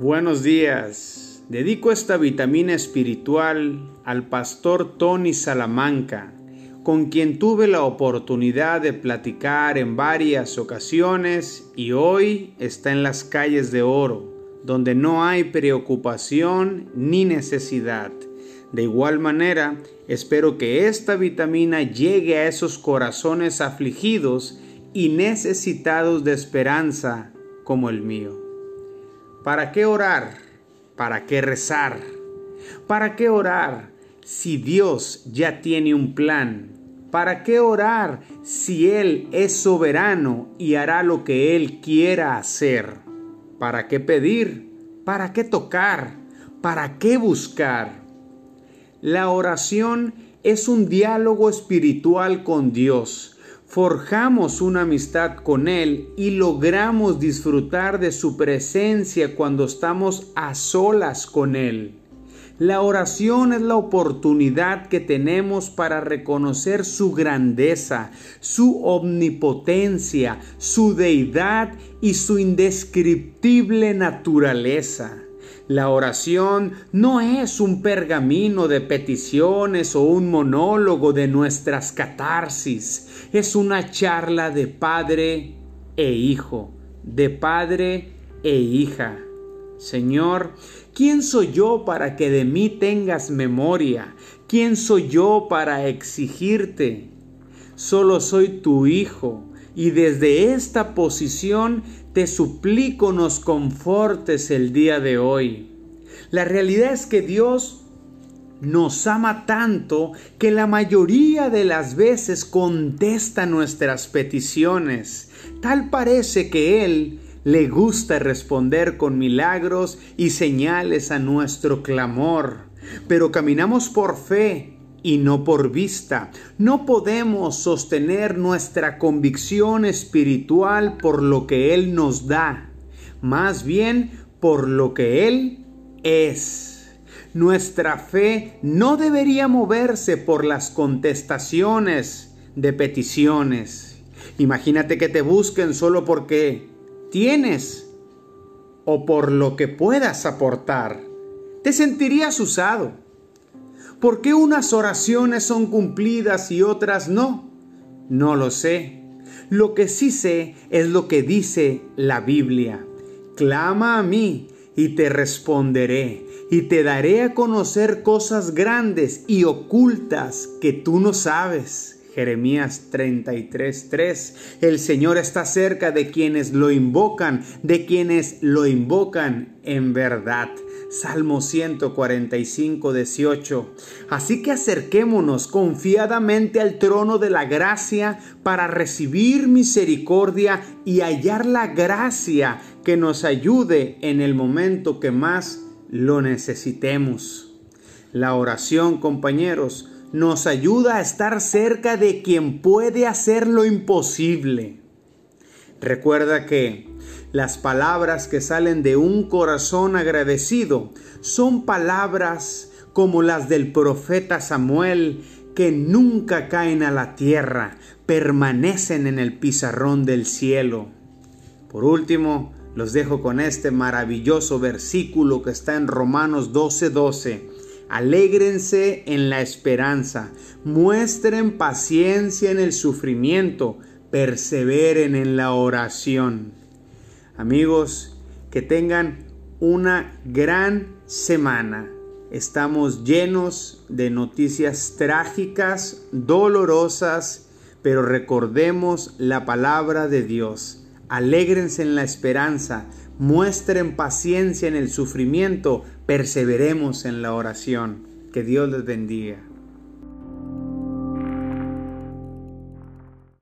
Buenos días. Dedico esta vitamina espiritual al pastor Tony Salamanca, con quien tuve la oportunidad de platicar en varias ocasiones y hoy está en las calles de oro, donde no hay preocupación ni necesidad. De igual manera, espero que esta vitamina llegue a esos corazones afligidos y necesitados de esperanza como el mío. ¿Para qué orar? ¿Para qué rezar? ¿Para qué orar si Dios ya tiene un plan? ¿Para qué orar si Él es soberano y hará lo que Él quiera hacer? ¿Para qué pedir? ¿Para qué tocar? ¿Para qué buscar? La oración es un diálogo espiritual con Dios forjamos una amistad con Él y logramos disfrutar de su presencia cuando estamos a solas con Él. La oración es la oportunidad que tenemos para reconocer su grandeza, su omnipotencia, su deidad y su indescriptible naturaleza. La oración no es un pergamino de peticiones o un monólogo de nuestras catarsis, es una charla de padre e hijo, de padre e hija. Señor, ¿quién soy yo para que de mí tengas memoria? ¿Quién soy yo para exigirte? Solo soy tu hijo y desde esta posición te suplico nos confortes el día de hoy. La realidad es que Dios nos ama tanto que la mayoría de las veces contesta nuestras peticiones. Tal parece que Él le gusta responder con milagros y señales a nuestro clamor. Pero caminamos por fe y no por vista. No podemos sostener nuestra convicción espiritual por lo que Él nos da, más bien por lo que Él es. Nuestra fe no debería moverse por las contestaciones de peticiones. Imagínate que te busquen solo porque tienes o por lo que puedas aportar. Te sentirías usado ¿Por qué unas oraciones son cumplidas y otras no? No lo sé. Lo que sí sé es lo que dice la Biblia. Clama a mí y te responderé y te daré a conocer cosas grandes y ocultas que tú no sabes. Jeremías 33:3 El Señor está cerca de quienes lo invocan, de quienes lo invocan en verdad. Salmo 145, 18. Así que acerquémonos confiadamente al trono de la gracia para recibir misericordia y hallar la gracia que nos ayude en el momento que más lo necesitemos. La oración, compañeros, nos ayuda a estar cerca de quien puede hacer lo imposible. Recuerda que las palabras que salen de un corazón agradecido son palabras como las del profeta Samuel que nunca caen a la tierra, permanecen en el pizarrón del cielo. Por último, los dejo con este maravilloso versículo que está en Romanos 12:12. Alégrense en la esperanza, muestren paciencia en el sufrimiento, perseveren en la oración. Amigos, que tengan una gran semana. Estamos llenos de noticias trágicas, dolorosas, pero recordemos la palabra de Dios. Alégrense en la esperanza, muestren paciencia en el sufrimiento, perseveremos en la oración. Que Dios les bendiga.